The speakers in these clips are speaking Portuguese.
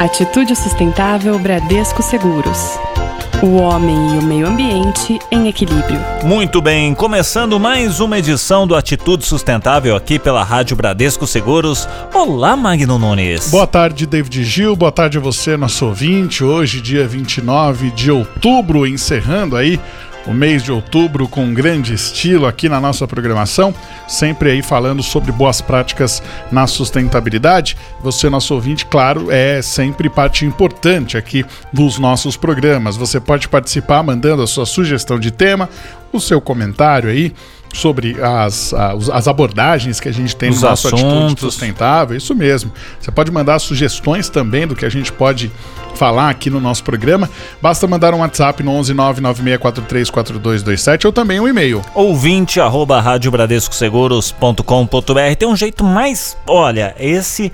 Atitude Sustentável Bradesco Seguros. O homem e o meio ambiente em equilíbrio. Muito bem, começando mais uma edição do Atitude Sustentável aqui pela Rádio Bradesco Seguros. Olá, Magno Nunes. Boa tarde, David Gil. Boa tarde a você, nosso ouvinte. Hoje, dia 29 de outubro, encerrando aí o mês de outubro com grande estilo aqui na nossa programação, sempre aí falando sobre boas práticas na sustentabilidade. Você, nosso ouvinte, claro, é sempre parte importante aqui dos nossos programas. Você pode participar mandando a sua sugestão de tema, o seu comentário aí sobre as, as abordagens que a gente tem Os no nosso assuntos. Atitude Sustentável, isso mesmo. Você pode mandar sugestões também do que a gente pode falar aqui no nosso programa. Basta mandar um WhatsApp no 11 996434227 ou também um e-mail. Ouvinte arroba radiobradescoseguros.com.br Tem um jeito mais. Olha, esse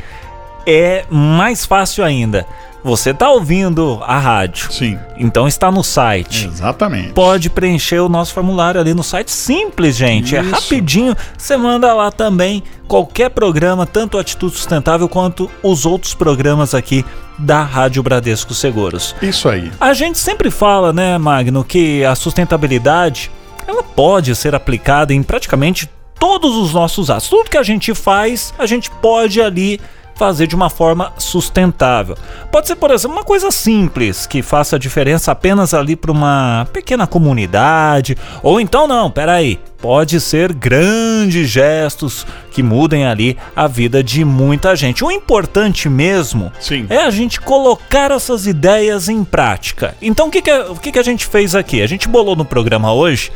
é mais fácil ainda. Você tá ouvindo a rádio. Sim, Então está no site. exatamente. Pode preencher o nosso formulário ali no site. Simples, gente. É Isso. rapidinho. Você manda lá também qualquer programa, tanto Atitude Sustentável quanto os outros programas aqui da Rádio Bradesco Seguros. Isso aí. A gente sempre fala, né, Magno, que a sustentabilidade ela pode ser aplicada em praticamente todos os nossos atos. Tudo que a gente faz, a gente pode ali fazer de uma forma sustentável. Pode ser, por exemplo, uma coisa simples que faça diferença apenas ali para uma pequena comunidade, ou então não, peraí, pode ser grandes gestos que mudem ali a vida de muita gente. O importante mesmo Sim. é a gente colocar essas ideias em prática. Então o que, que, a- o que, que a gente fez aqui? A gente bolou no programa hoje.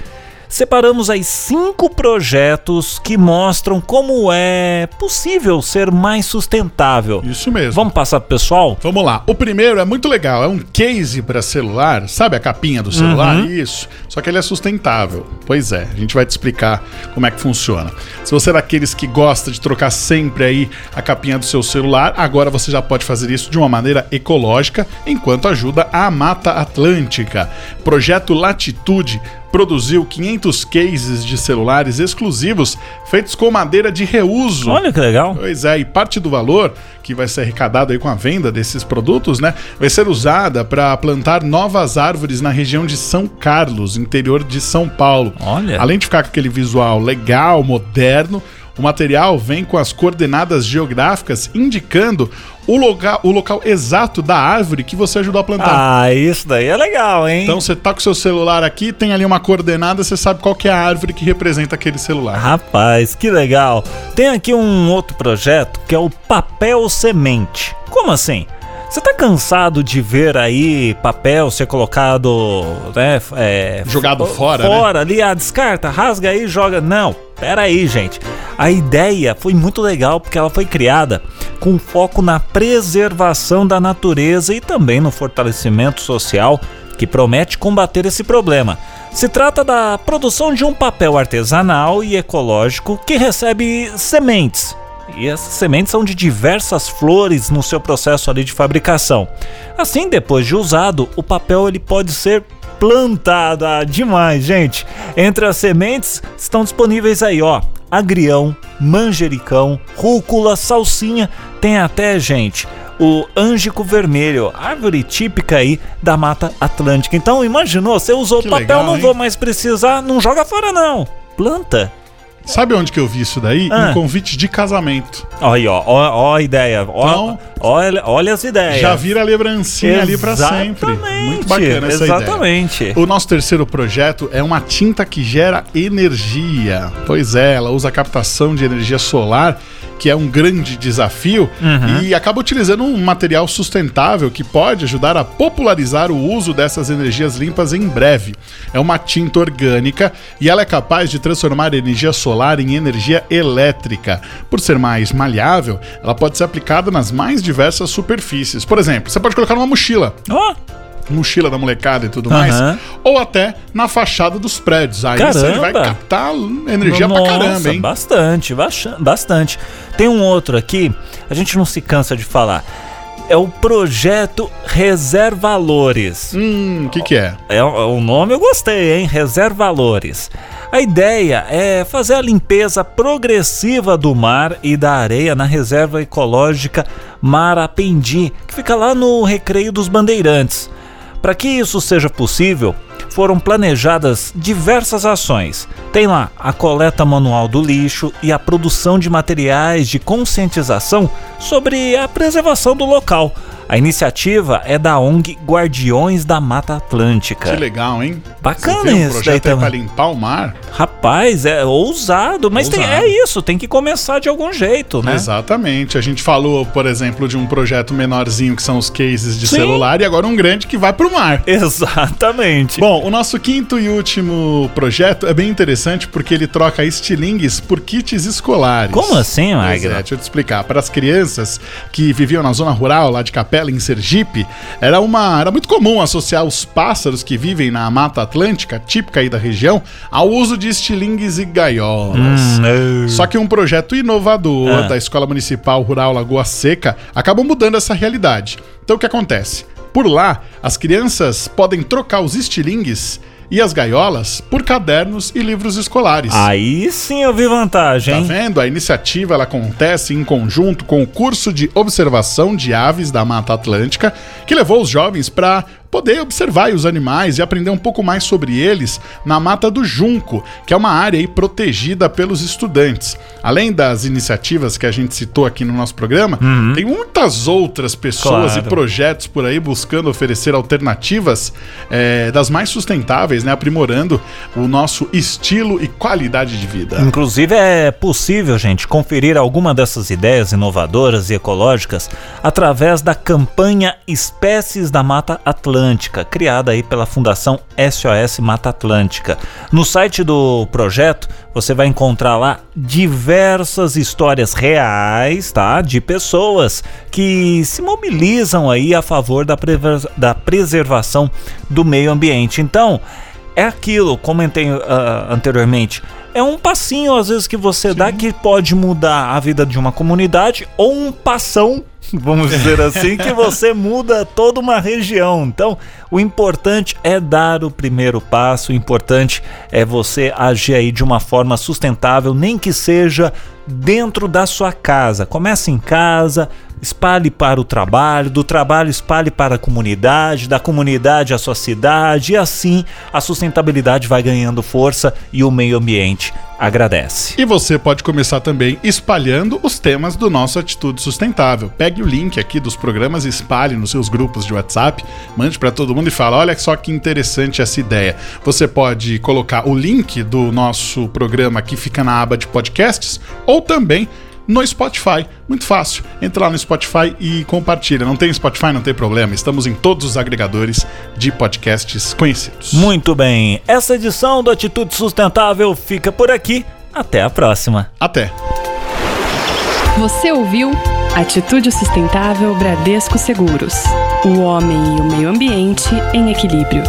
Separamos aí cinco projetos que mostram como é possível ser mais sustentável. Isso mesmo. Vamos passar pro pessoal? Vamos lá. O primeiro é muito legal. É um case para celular. Sabe a capinha do celular? Uhum. Isso. Só que ele é sustentável. Pois é. A gente vai te explicar como é que funciona. Se você é daqueles que gosta de trocar sempre aí a capinha do seu celular, agora você já pode fazer isso de uma maneira ecológica, enquanto ajuda a Mata Atlântica. Projeto Latitude produziu 500 cases de celulares exclusivos feitos com madeira de reuso. Olha que legal. Pois é, e parte do valor que vai ser arrecadado aí com a venda desses produtos, né, vai ser usada para plantar novas árvores na região de São Carlos, interior de São Paulo. Olha. Além de ficar com aquele visual legal, moderno, o material vem com as coordenadas geográficas indicando o local, o local exato da árvore que você ajudou a plantar. Ah, isso daí é legal, hein? Então você tá com o seu celular aqui, tem ali uma coordenada, você sabe qual que é a árvore que representa aquele celular. Rapaz, que legal. Tem aqui um outro projeto que é o papel semente. Como assim? Você tá cansado de ver aí papel ser colocado, né, é, Jogado f- fora, né? Fora ali, ah, descarta, rasga aí, joga. Não, pera aí, gente. A ideia foi muito legal porque ela foi criada com foco na preservação da natureza e também no fortalecimento social que promete combater esse problema. Se trata da produção de um papel artesanal e ecológico que recebe sementes. E essas sementes são de diversas flores no seu processo ali de fabricação. Assim, depois de usado, o papel ele pode ser plantado. Ah, demais, gente. Entre as sementes estão disponíveis aí, ó, agrião, manjericão, rúcula, salsinha, tem até, gente, o ângico vermelho, árvore típica aí da Mata Atlântica. Então, imaginou, você usou Que papel, legal, não hein? vou mais precisar, não joga fora não. Planta. Sabe onde que eu vi isso daí? Ah. Em convite de casamento. Aí, ó, ó, ó a ideia. Ó, Então, olha, olha as ideias. Já vira a lembrancinha ali pra sempre. Exatamente, Muito bacana essa ideia. Exatamente. O nosso terceiro projeto é uma tinta que gera energia. Pois é, ela usa a captação de energia solar, que é um grande desafio, Uhum. e acaba utilizando um material sustentável que pode ajudar a popularizar o uso dessas energias limpas em breve. É uma tinta orgânica e ela é capaz de transformar energia solar em energia elétrica. Por ser mais maleável, ela pode ser aplicada nas mais diversas superfícies. Por exemplo, você pode colocar numa mochila Ó, mochila da molecada e tudo mais, Aham. ou até na fachada dos prédios. Aí você Caramba! vai captar energia Nossa, pra caramba, hein? Bastante, bastante. Tem um outro aqui, a gente não se cansa de falar. é o projeto Reservalores. Hum, o que, que é? É o nome eu gostei, hein? Reservalores. A ideia é fazer a limpeza progressiva do mar e da areia na reserva ecológica Marapendi, que fica lá no Recreio dos Bandeirantes. Para que isso seja possível, foram planejadas diversas ações. Tem lá a coleta manual do lixo e a produção de materiais de conscientização sobre a preservação do local. A iniciativa é da ONG Guardiões da Mata Atlântica. Que legal, hein? Bacana um isso daí projeto também. pra limpar o mar. Rapaz, é ousado, mas tem- Ousado. é isso, tem que começar de algum jeito, né? Exatamente. A gente falou, por exemplo, de um projeto menorzinho que são os cases de Sim. celular e agora um grande que vai pro mar. Exatamente. Bom, o nosso quinto e último projeto é bem interessante porque ele troca estilingues por kits escolares. Como assim, Magno? é, deixa eu te explicar. Para as crianças que viviam na zona rural lá de Capela, em Sergipe, era, uma, era muito comum associar os pássaros que vivem na Mata Atlântica, típica aí da região, ao uso de estilingues e gaiolas. Hum, Só que um projeto inovador Ah. da Escola Municipal Rural Lagoa Seca acabou mudando essa realidade. Então o que acontece? Por lá, as crianças podem trocar os estilingues e as gaiolas por cadernos e livros escolares. Aí sim eu vi vantagem, Tá vendo? A iniciativa ela acontece em conjunto com o curso de observação de aves da Mata Atlântica, que levou os jovens para poder observar os animais e aprender um pouco mais sobre eles na Mata do Junco, que é uma área protegida pelos estudantes. Além das iniciativas que a gente citou aqui no nosso programa, tem muitas outras pessoas Claro. e projetos por aí buscando oferecer alternativas eh, das mais sustentáveis, né, aprimorando o nosso estilo e qualidade de vida. Inclusive é possível, gente, conferir alguma dessas ideias inovadoras e ecológicas através da campanha Espécies da Mata Atlântica, criada aí pela Fundação SOS Mata Atlântica. No site do projeto, você vai encontrar lá diversas histórias reais, tá? De pessoas que se mobilizam aí a favor da, da preservação do meio ambiente. Então, é aquilo, comentei ah, anteriormente. É um passinho, às vezes, que você dá que pode mudar a vida de uma comunidade ou um passão, vamos dizer assim, que você muda toda uma região. Então, o importante é dar o primeiro passo, o importante é você agir aí de uma forma sustentável, nem que seja dentro da sua casa. Comece em casa, espalhe para o trabalho, do trabalho espalhe para a comunidade, da comunidade à sua cidade, e assim a sustentabilidade vai ganhando força e o meio ambiente agradece. E você pode começar também espalhando os temas do nosso Atitude Sustentável. Pegue o link aqui dos programas e espalhe nos seus grupos de WhatsApp, mande para todo mundo e fala: olha só que interessante essa ideia. Você pode colocar o link do nosso programa que fica na aba de podcasts ou também no Spotify. Muito fácil. Entra lá no Spotify e compartilha. Não tem Spotify, não tem problema. Estamos em todos os agregadores de podcasts conhecidos. Muito bem, essa edição do Atitude Sustentável fica por aqui. Até a próxima. Até! Você ouviu Atitude Sustentável Bradesco Seguros. O homem e o meio ambiente em equilíbrio.